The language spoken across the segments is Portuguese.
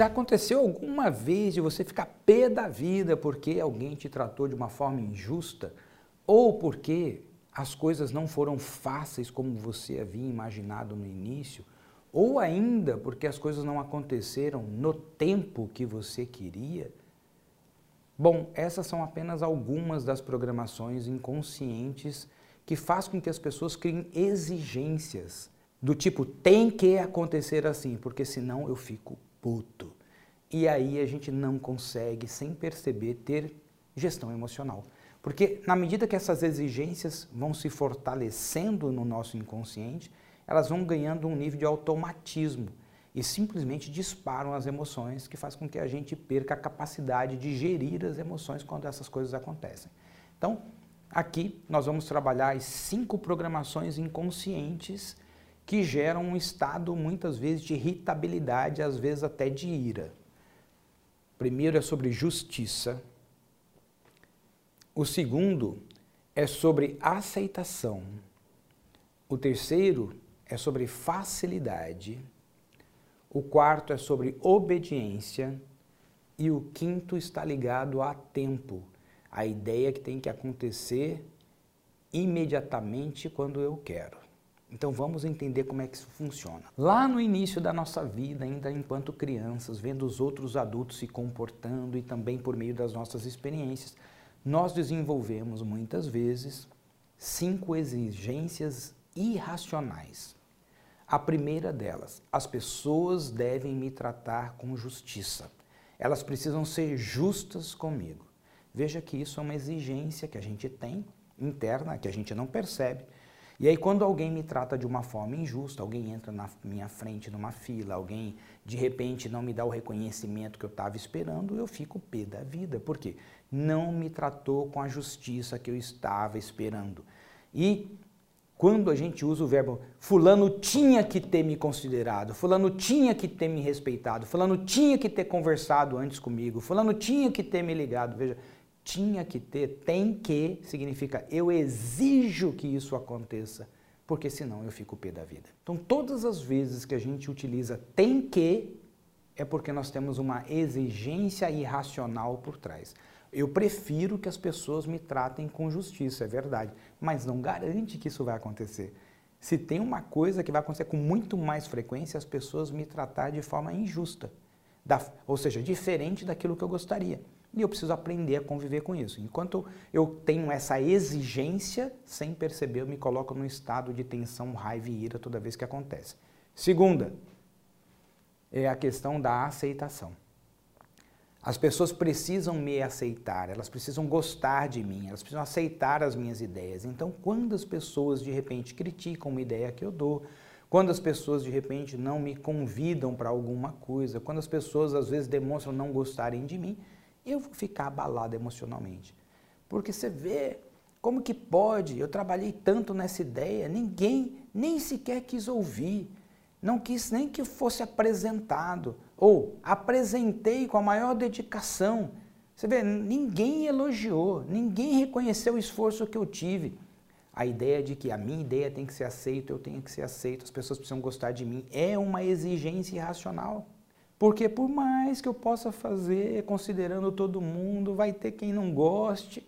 Já aconteceu alguma vez de você ficar pé da vida porque alguém te tratou de uma forma injusta ou porque as coisas não foram fáceis como você havia imaginado no início, ou ainda porque as coisas não aconteceram no tempo que você queria? Bom, essas são apenas algumas das programações inconscientes que faz com que as pessoas criem exigências do tipo tem que acontecer assim, porque senão eu fico puto. E aí a gente não consegue, sem perceber, ter gestão emocional. Porque na medida que essas exigências vão se fortalecendo no nosso inconsciente, elas vão ganhando um nível de automatismo e simplesmente disparam as emoções, que faz com que a gente perca a capacidade de gerir as emoções quando essas coisas acontecem. Então, aqui nós vamos trabalhar as cinco programações inconscientes que geram um estado muitas vezes de irritabilidade, às vezes até de ira. Primeiro é sobre justiça. O segundo é sobre aceitação. O terceiro é sobre facilidade. O quarto é sobre obediência. E o quinto está ligado a tempo. A ideia que tem que acontecer imediatamente quando eu quero. Então vamos entender como é que isso funciona. Lá no início da nossa vida, ainda enquanto crianças, vendo os outros adultos se comportando e também por meio das nossas experiências, nós desenvolvemos muitas vezes cinco exigências irracionais. A primeira delas, as pessoas devem me tratar com justiça. Elas precisam ser justas comigo. Veja que isso é uma exigência que a gente tem interna, que a gente não percebe, e aí, quando alguém me trata de uma forma injusta, alguém entra na minha frente numa fila, alguém de repente não me dá o reconhecimento que eu estava esperando, eu fico pé da vida. Por quê? Não me tratou com a justiça que eu estava esperando. E quando a gente usa o verbo fulano tinha que ter me considerado, fulano tinha que ter me respeitado, fulano tinha que ter conversado antes comigo, fulano tinha que ter me ligado. Veja, tinha que ter, tem que, significa eu exijo que isso aconteça, porque senão eu fico pé da vida. Então, todas as vezes que a gente utiliza tem que, é porque nós temos uma exigência irracional por trás. Eu prefiro que as pessoas me tratem com justiça, é verdade, mas não garante que isso vai acontecer. Se tem uma coisa que vai acontecer com muito mais frequência, as pessoas me tratar de forma injusta, da, ou seja, diferente daquilo que eu gostaria. E eu preciso aprender a conviver com isso. Enquanto eu tenho essa exigência, sem perceber, eu me coloco num estado de tensão, raiva e ira toda vez que acontece. Segunda, é a questão da aceitação. As pessoas precisam me aceitar, elas precisam gostar de mim, elas precisam aceitar as minhas ideias. Então, quando as pessoas de repente criticam uma ideia que eu dou, quando as pessoas de repente não me convidam para alguma coisa, quando as pessoas às vezes demonstram não gostarem de mim, eu vou ficar abalado emocionalmente. Porque você vê como que pode, eu trabalhei tanto nessa ideia, ninguém nem sequer quis ouvir, não quis nem que fosse apresentado, ou apresentei com a maior dedicação. Você vê, ninguém elogiou, ninguém reconheceu o esforço que eu tive. A ideia de que a minha ideia tem que ser aceita, eu tenho que ser aceito, as pessoas precisam gostar de mim, é uma exigência irracional. Porque por mais que eu possa fazer, considerando todo mundo, vai ter quem não goste,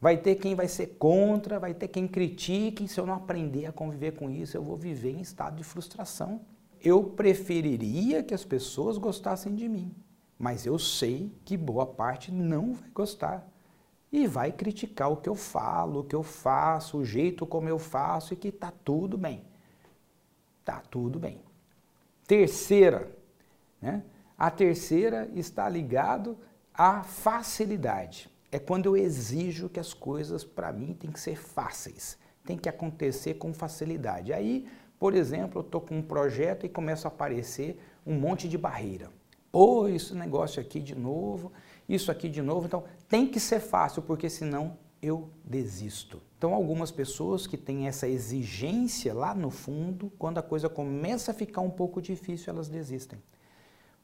vai ter quem vai ser contra, vai ter quem critique. Se eu não aprender a conviver com isso, eu vou viver em estado de frustração. Eu preferiria que as pessoas gostassem de mim, mas eu sei que boa parte não vai gostar e vai criticar o que eu falo, o que eu faço, o jeito como eu faço e que tá tudo bem. Tá tudo bem. Terceira, né? A terceira está ligado à facilidade. É quando eu exijo que as coisas para mim têm que ser fáceis, tem que acontecer com facilidade. Aí, por exemplo, eu estou com um projeto e começa a aparecer um monte de barreira. Pô, esse negócio aqui de novo, isso aqui de novo. Então, tem que ser fácil, porque senão eu desisto. Então, algumas pessoas que têm essa exigência lá no fundo, quando a coisa começa a ficar um pouco difícil, elas desistem.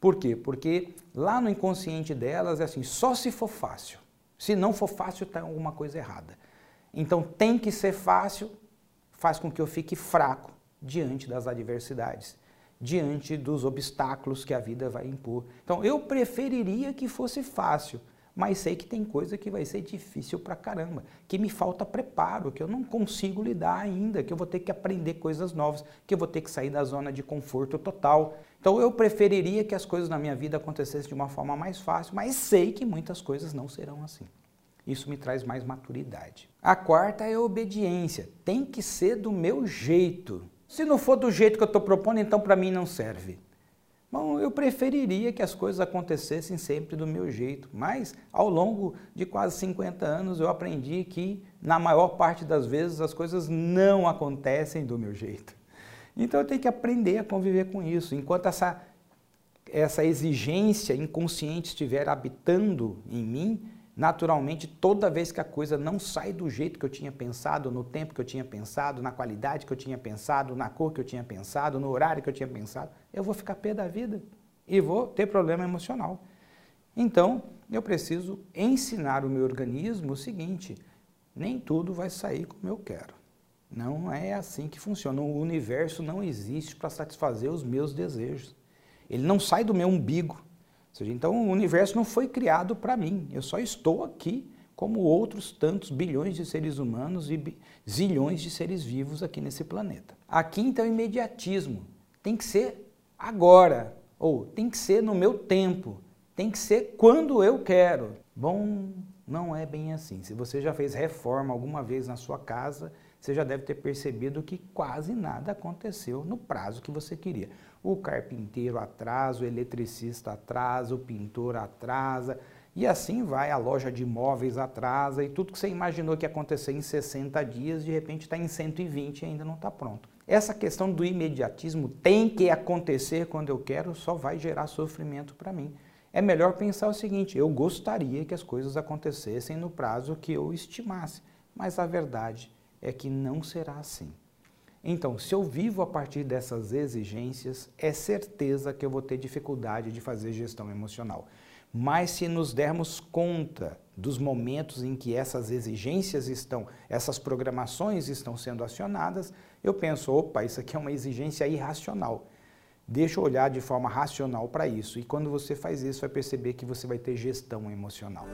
Por quê? Porque lá no inconsciente delas é assim, só se for fácil. Se não for fácil, está alguma coisa errada. Então tem que ser fácil, faz com que eu fique fraco diante das adversidades. diante dos obstáculos que a vida vai impor. Então, eu preferiria que fosse fácil, mas sei que tem coisa que vai ser difícil pra caramba, que me falta preparo, que eu não consigo lidar ainda, que eu vou ter que aprender coisas novas, que eu vou ter que sair da zona de conforto total. Então eu preferiria que as coisas na minha vida acontecessem de uma forma mais fácil, mas sei que muitas coisas não serão assim. Isso me traz mais maturidade. A quarta é a obediência. Tem que ser do meu jeito. Se não for do jeito que eu estou propondo, então para mim não serve. Bom, eu preferiria que as coisas acontecessem sempre do meu jeito, mas ao longo de quase 50 anos eu aprendi que, na maior parte das vezes, as coisas não acontecem do meu jeito. Então eu tenho que aprender a conviver com isso. Enquanto essa, essa exigência inconsciente estiver habitando em mim, naturalmente, toda vez que a coisa não sai do jeito que eu tinha pensado, no tempo que eu tinha pensado, na qualidade que eu tinha pensado, na cor que eu tinha pensado, no horário que eu tinha pensado, eu vou ficar pé da vida e vou ter problema emocional. Então, eu preciso ensinar o meu organismo o seguinte: nem tudo vai sair como eu quero. Não é assim que funciona. O universo não existe para satisfazer os meus desejos. Ele não sai do meu umbigo seja, então o universo não foi criado para mim, eu só estou aqui como outros tantos bilhões de seres humanos e zilhões de seres vivos aqui nesse planeta. Aqui então o imediatismo tem que ser agora, ou tem que ser no meu tempo, tem que ser quando eu quero. Bom, não é bem assim. Se você já fez reforma alguma vez na sua casa, você já deve ter percebido que quase nada aconteceu no prazo que você queria. O carpinteiro atrasa, o eletricista atrasa, o pintor atrasa, e assim vai, a loja de imóveis atrasa, e tudo que você imaginou que ia acontecer em 60 dias, de repente está em 120 e ainda não está pronto. Essa questão do imediatismo tem que acontecer quando eu quero, só vai gerar sofrimento para mim. É melhor pensar o seguinte: eu gostaria que as coisas acontecessem no prazo que eu estimasse, mas a verdade é que não será assim. Então, se eu vivo a partir dessas exigências, é certeza que eu vou ter dificuldade de fazer gestão emocional. Mas se nos dermos conta dos momentos em que essas exigências estão, essas programações estão sendo acionadas, eu penso, opa, isso aqui é uma exigência irracional. Deixa eu olhar de forma racional para isso. E quando você faz isso, vai perceber que você vai ter gestão emocional.